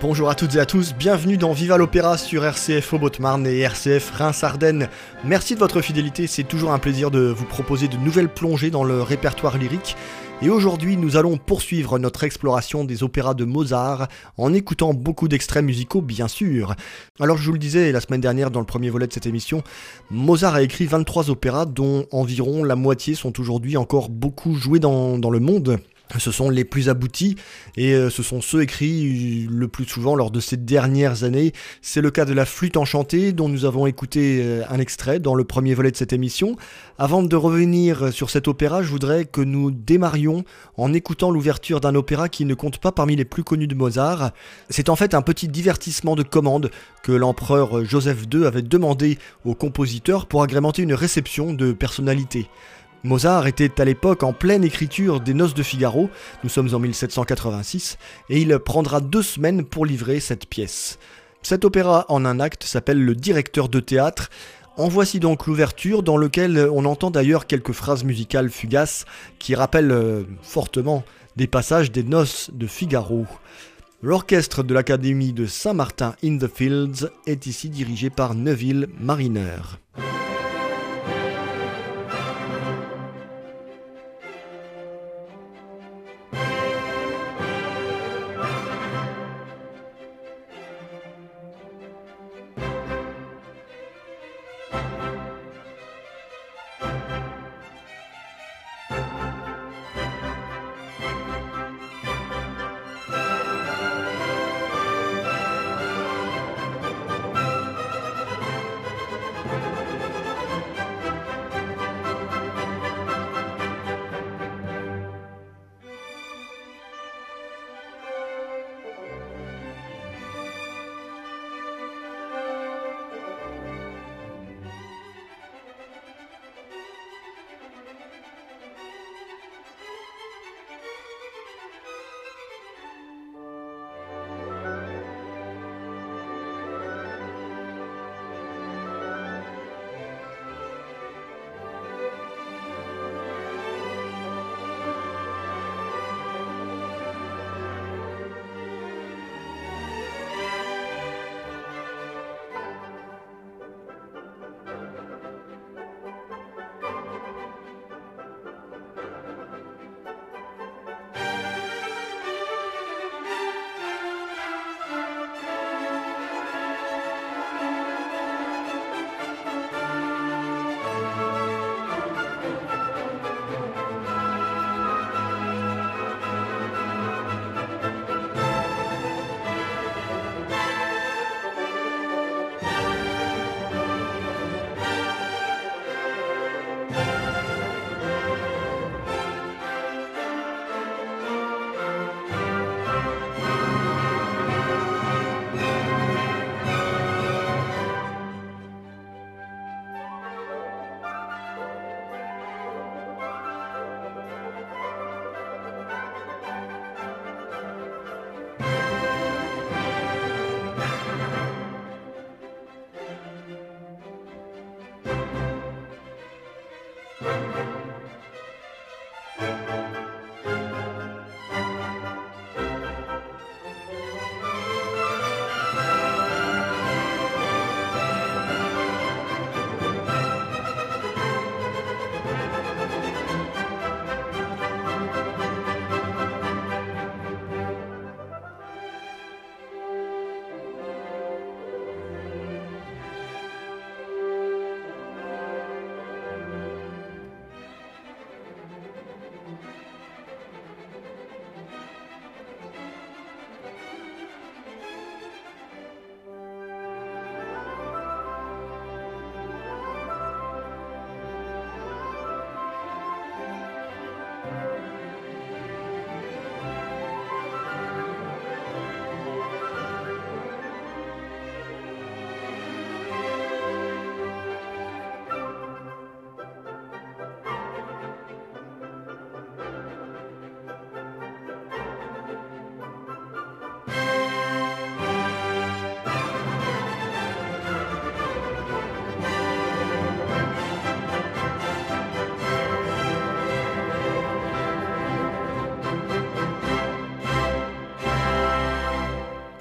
Bonjour à toutes et à tous, bienvenue dans Viva l'Opéra sur RCF Haute-Marne et RCF Reims-Ardennes. Merci de votre fidélité, c'est toujours un plaisir de vous proposer de nouvelles plongées dans le répertoire lyrique. Et aujourd'hui, nous allons poursuivre notre exploration des opéras de Mozart en écoutant beaucoup d'extraits musicaux, bien sûr. Alors, je vous le disais la semaine dernière dans le premier volet de cette émission, Mozart a écrit 23 opéras dont environ la moitié sont aujourd'hui encore beaucoup joués dans, dans le monde. Ce sont les plus aboutis et euh, ce sont ceux écrits le plus souvent lors de ces dernières années. C'est le cas de la flûte enchantée dont nous avons écouté euh, un extrait dans le premier volet de cette émission. Avant de revenir sur cet opéra, je voudrais que nous démarrions en écoutant l'ouverture d'un opéra qui ne compte pas parmi les plus connus de Mozart. C'est en fait un petit divertissement de commande que l'empereur Joseph II avait demandé au compositeur pour agrémenter une réception de personnalité. Mozart était à l'époque en pleine écriture des Noces de Figaro, nous sommes en 1786, et il prendra deux semaines pour livrer cette pièce. Cet opéra en un acte s'appelle Le directeur de théâtre. En voici donc l'ouverture dans lequel on entend d'ailleurs quelques phrases musicales fugaces qui rappellent euh, fortement des passages des Noces de Figaro. L'orchestre de l'Académie de Saint-Martin in the Fields est ici dirigé par Neville Mariner.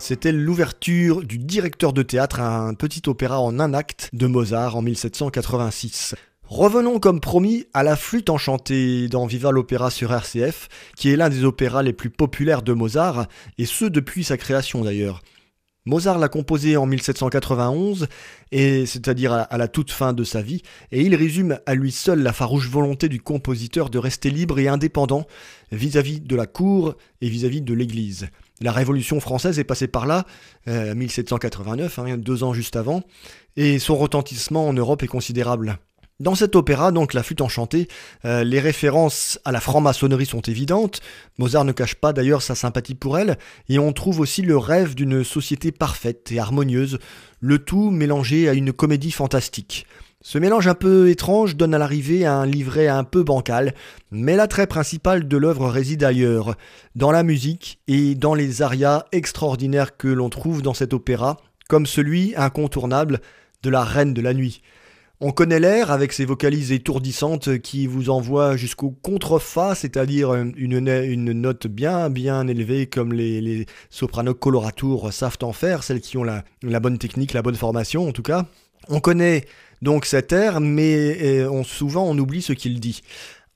C'était l'ouverture du directeur de théâtre à un petit opéra en un acte de Mozart en 1786. Revenons comme promis à la flûte enchantée dans Viva l'opéra sur RCF, qui est l'un des opéras les plus populaires de Mozart, et ce depuis sa création d'ailleurs. Mozart l'a composé en 1791, et c'est-à-dire à la toute fin de sa vie, et il résume à lui seul la farouche volonté du compositeur de rester libre et indépendant vis-à-vis de la cour et vis-à-vis de l'Église. La Révolution française est passée par là, 1789, euh, hein, deux ans juste avant, et son retentissement en Europe est considérable. Dans cet opéra, donc La flûte enchantée, euh, les références à la franc-maçonnerie sont évidentes. Mozart ne cache pas d'ailleurs sa sympathie pour elle, et on trouve aussi le rêve d'une société parfaite et harmonieuse, le tout mélangé à une comédie fantastique. Ce mélange un peu étrange donne à l'arrivée un livret un peu bancal, mais l'attrait principal de l'œuvre réside ailleurs, dans la musique et dans les arias extraordinaires que l'on trouve dans cet opéra, comme celui incontournable de la Reine de la Nuit. On connaît l'air avec ses vocalises étourdissantes qui vous envoient jusqu'au contrefa, c'est-à-dire une, note bien bien élevée comme les, les sopranos coloratours savent en faire, celles qui ont la, bonne technique, la bonne formation en tout cas. On connaît donc cet air, mais euh, on, souvent on oublie ce qu'il dit.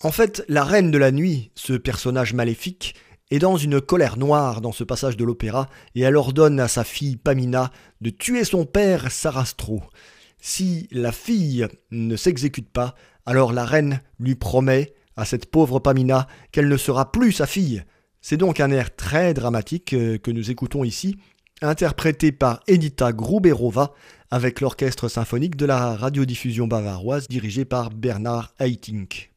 En fait, la reine de la nuit, ce personnage maléfique, est dans une colère noire dans ce passage de l'opéra, et elle ordonne à sa fille Pamina de tuer son père Sarastro. Si la fille ne s'exécute pas, alors la reine lui promet à cette pauvre Pamina qu'elle ne sera plus sa fille. C'est donc un air très dramatique euh, que nous écoutons ici, interprété par Edita Gruberova avec l'orchestre symphonique de la radiodiffusion bavaroise dirigé par Bernard Haitink.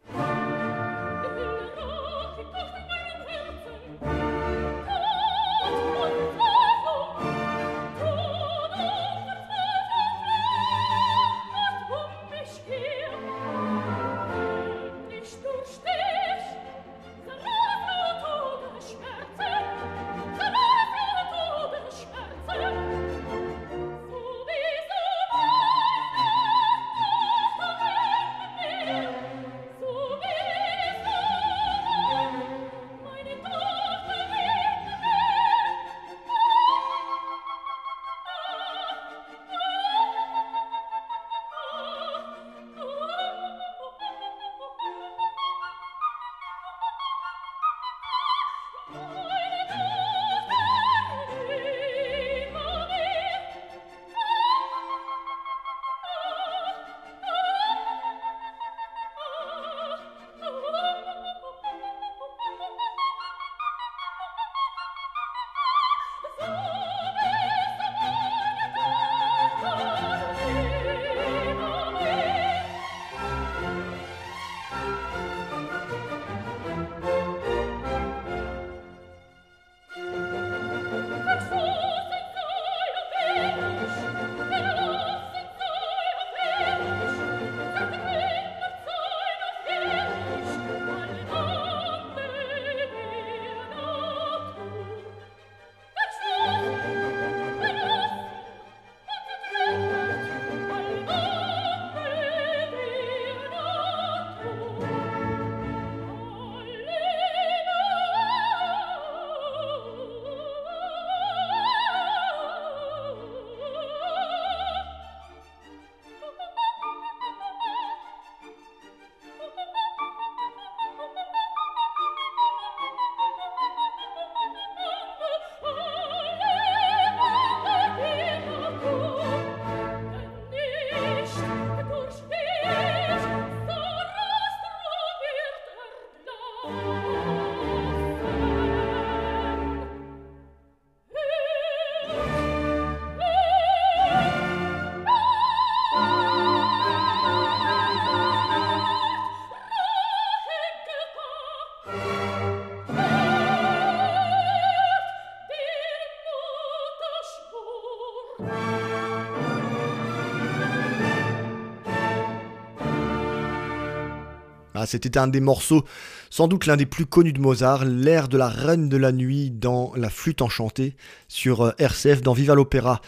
Ah, c'était un des morceaux, sans doute l'un des plus connus de Mozart, l'air de la Reine de la Nuit dans La Flûte Enchantée sur euh, RCF dans Viva l'Opéra.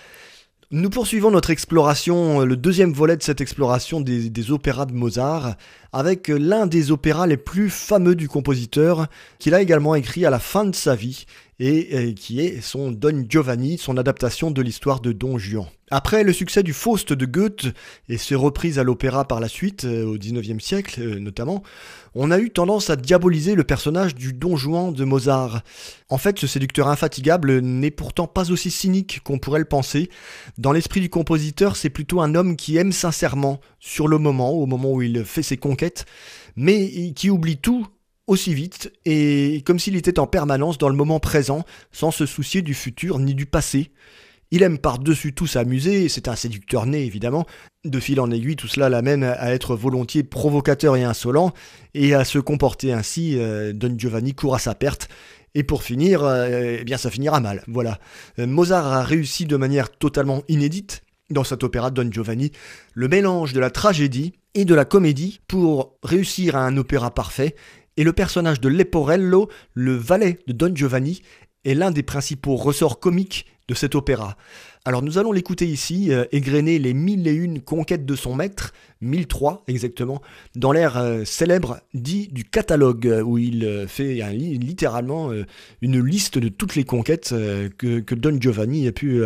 Nous poursuivons notre exploration, euh, le deuxième volet de cette exploration des, des opéras de Mozart, avec l'un des opéras les plus fameux du compositeur, qu'il a également écrit à la fin de sa vie, et qui est son Don Giovanni, son adaptation de l'histoire de Don Juan. Après le succès du Faust de Goethe et ses reprises à l'opéra par la suite, euh, au XIXe siècle euh, notamment, on a eu tendance à diaboliser le personnage du Don Juan de Mozart. En fait, ce séducteur infatigable n'est pourtant pas aussi cynique qu'on pourrait le penser. Dans l'esprit du compositeur, c'est plutôt un homme qui aime sincèrement, sur le moment, au moment où il fait ses conquêtes, mais qui oublie tout aussi vite et comme s'il était en permanence dans le moment présent, sans se soucier du futur ni du passé. Il aime par-dessus tout s'amuser, c'est un séducteur né évidemment. De fil en aiguille, tout cela l'amène à être volontiers provocateur et insolent, et à se comporter ainsi, euh, Don Giovanni court à sa perte. Et pour finir, euh, eh bien ça finira mal, voilà. Euh, Mozart a réussi de manière totalement inédite, dans cet opéra Don Giovanni, le mélange de la tragédie et de la comédie pour réussir à un opéra parfait, et le personnage de Leporello, le valet de Don Giovanni, est l'un des principaux ressorts comiques de cet opéra. Alors nous allons l'écouter ici, euh, égrener les mille et une conquêtes de son maître, 1003 exactement, dans l'air euh, célèbre dit du catalogue, où il euh, fait littéralement une liste de toutes les conquêtes que, Don Giovanni a pu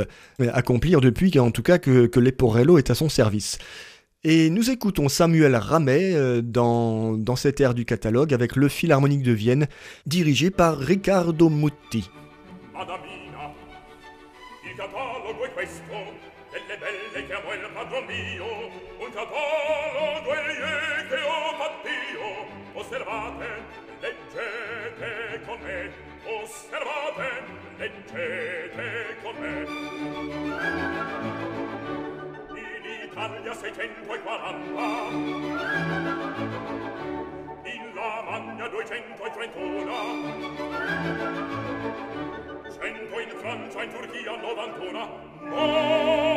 accomplir depuis, en tout cas que, que Leporello est à son service. Et nous écoutons Samuel Ramet dans, dans cette ère du catalogue avec le Philharmonique de Vienne, dirigé par Riccardo Mutti. vincete con me in Italia 640 in Lavagna 231 cento in Francia in Turchia novantuna. no!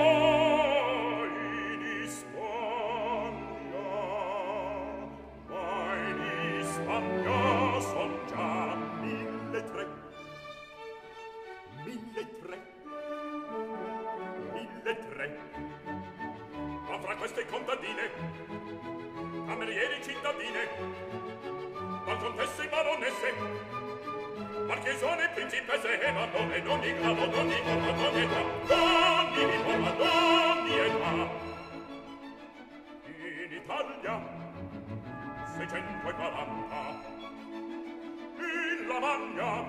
signorine, balcontesse, baronesse, marchesone, principesse e madone, d'ogni grado, d'ogni forma, d'ogni età, d'ogni di forma, d'ogni età. In Italia, seicento e quaranta, in Lavagna,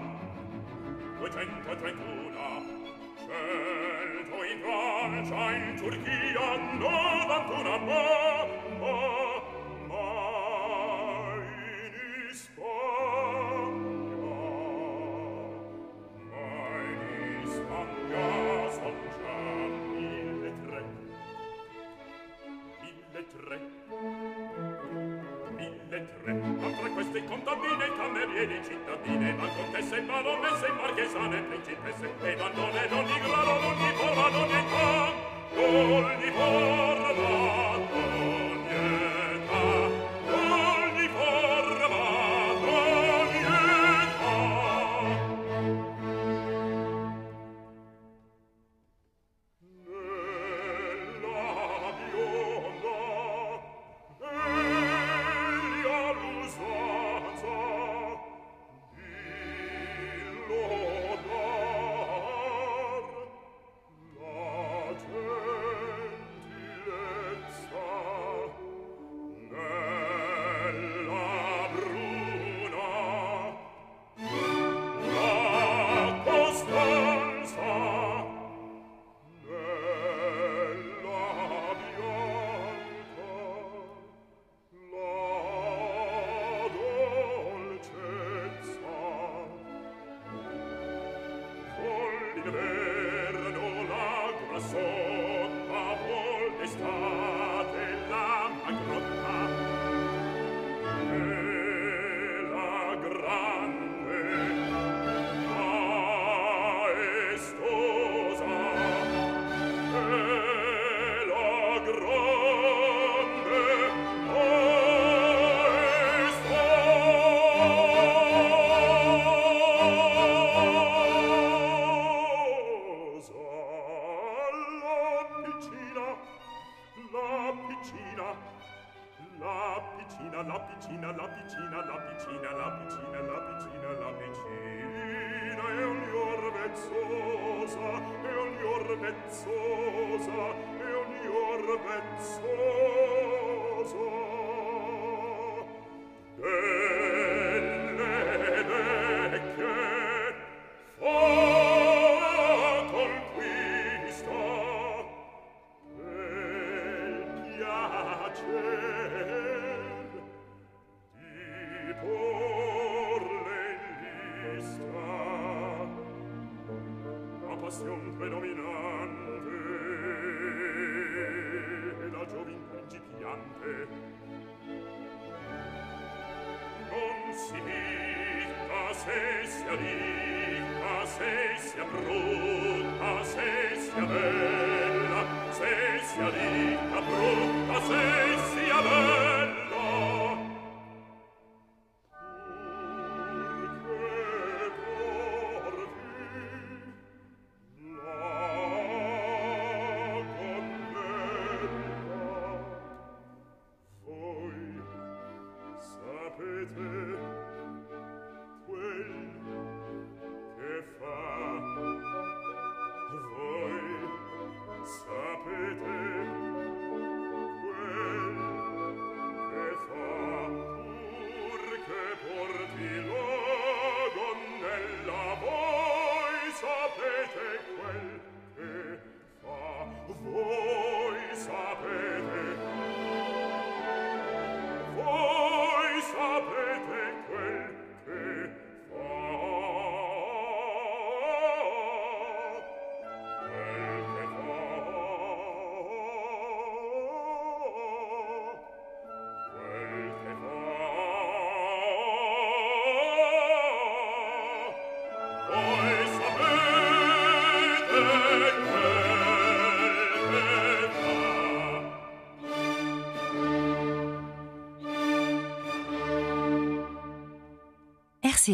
duecento e trentuna, Certo in Francia, in Turchia, novantuna, ma donne, queste contadine, camerieri, cittadine, ma contesse, baronesse, marchesane, principesse, e dandone, non di glaro, non di forma, non di età, non di forma. grerno lagra sopra vuol destare mezzo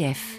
RCF.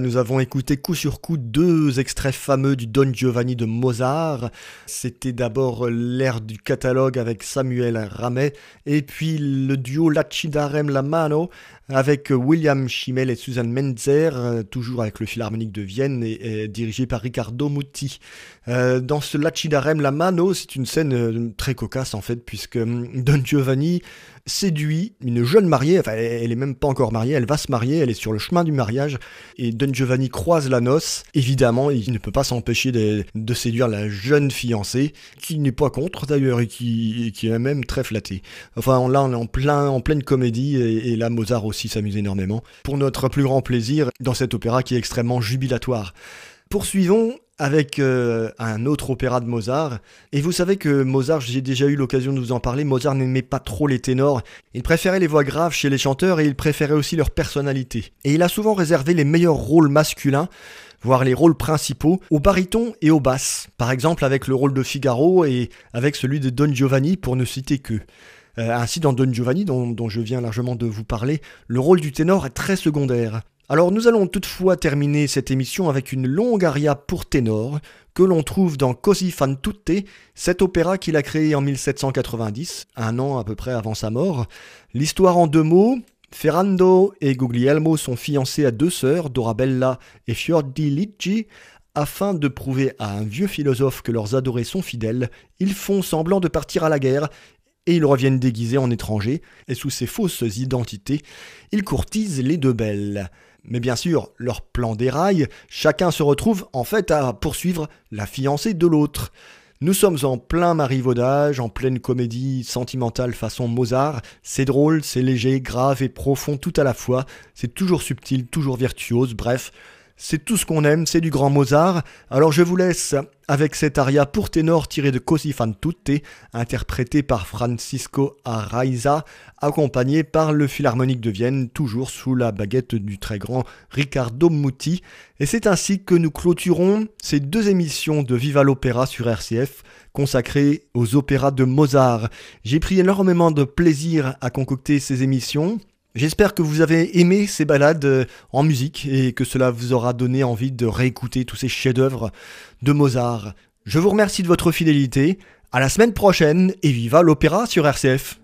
Nous avons écouté coup sur coup deux extraits fameux du Don Giovanni de Mozart. C'était d'abord l'air du catalogue avec Samuel Ramet et puis le duo Lacidarem la mano avec William Schimmel et Susan Menzer, euh, toujours avec le Philharmonique de Vienne et, dirigé par Riccardo Muti. Euh, dans ce Lacidarem la mano, c'est une scène euh, très cocasse en fait, puisque hum, Don Giovanni séduit une jeune mariée, enfin elle est même pas encore mariée, elle va se marier, elle est sur le chemin du mariage, et Don Giovanni croise la noce. Évidemment, il ne peut pas s'empêcher de, séduire la jeune fiancée, qui n'est pas contre d'ailleurs, et qui, est même très flattée. Enfin là on est en, plein, en pleine comédie, et, et là Mozart aussi s'amuse énormément, pour notre plus grand plaisir, dans cet opéra qui est extrêmement jubilatoire. Poursuivons avec euh, un autre opéra de Mozart. Et vous savez que Mozart, j'ai déjà eu l'occasion de vous en parler, Mozart n'aimait pas trop les ténors. Il préférait les voix graves chez les chanteurs et il préférait aussi leur personnalité. Et il a souvent réservé les meilleurs rôles masculins voire les rôles principaux, aux barytons et aux basses, par exemple avec le rôle de Figaro et avec celui de Don Giovanni pour ne citer que. Euh, ainsi dans Don Giovanni, dont je viens largement de vous parler, le rôle du ténor est très secondaire. Alors nous allons toutefois terminer cette émission avec une longue aria pour ténor que l'on trouve dans Così fan tutte, cet opéra qu'il a créé en 1790, un an à peu près avant sa mort. L'histoire en deux mots, Ferrando et Guglielmo sont fiancés à deux sœurs, Dorabella et Fiordiligi. Afin de prouver à un vieux philosophe que leurs adorés sont fidèles, ils font semblant de partir à la guerre et ils reviennent déguisés en étrangers, et sous ces fausses identités, ils courtisent les deux belles. Mais bien sûr, leur plan déraille, chacun se retrouve en fait à poursuivre la fiancée de l'autre. Nous sommes en plein marivaudage, en pleine comédie sentimentale façon Mozart. C'est drôle, c'est léger, grave et profond tout à la fois. C'est toujours subtil, toujours virtuose, bref. C'est tout ce qu'on aime, c'est du grand Mozart. Alors je vous laisse avec cet aria pour ténor tiré de Così fan tutte, interprété par Francisco Araiza, accompagné par le Philharmonique de Vienne, toujours sous la baguette du très grand Riccardo Muti. Et c'est ainsi que nous clôturons ces deux émissions de Viva l'Opéra sur RCF consacrées aux opéras de Mozart. J'ai pris énormément de plaisir à concocter ces émissions. J'espère que vous avez aimé ces balades euh, en musique et que cela vous aura donné envie de réécouter tous ces chefs-d'œuvre de Mozart. Je vous remercie de votre fidélité. À la semaine prochaine et viva l'opéra sur RCF.